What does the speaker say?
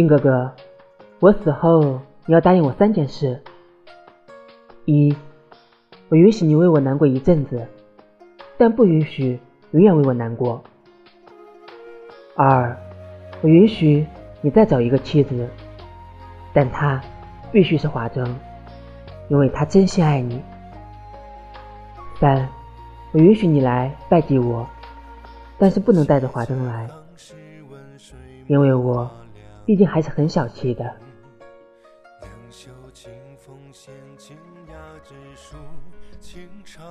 靖哥哥，我死后你要答应我三件事：一，我允许你为我难过一阵子，但不允许永远为我难过；二，我允许你再找一个妻子，但她必须是华筝，因为她真心爱你；三，我允许你来拜祭我，但是不能带着华灯来，因为我毕竟还是很小气的。清风闲，清雅之书，清唱。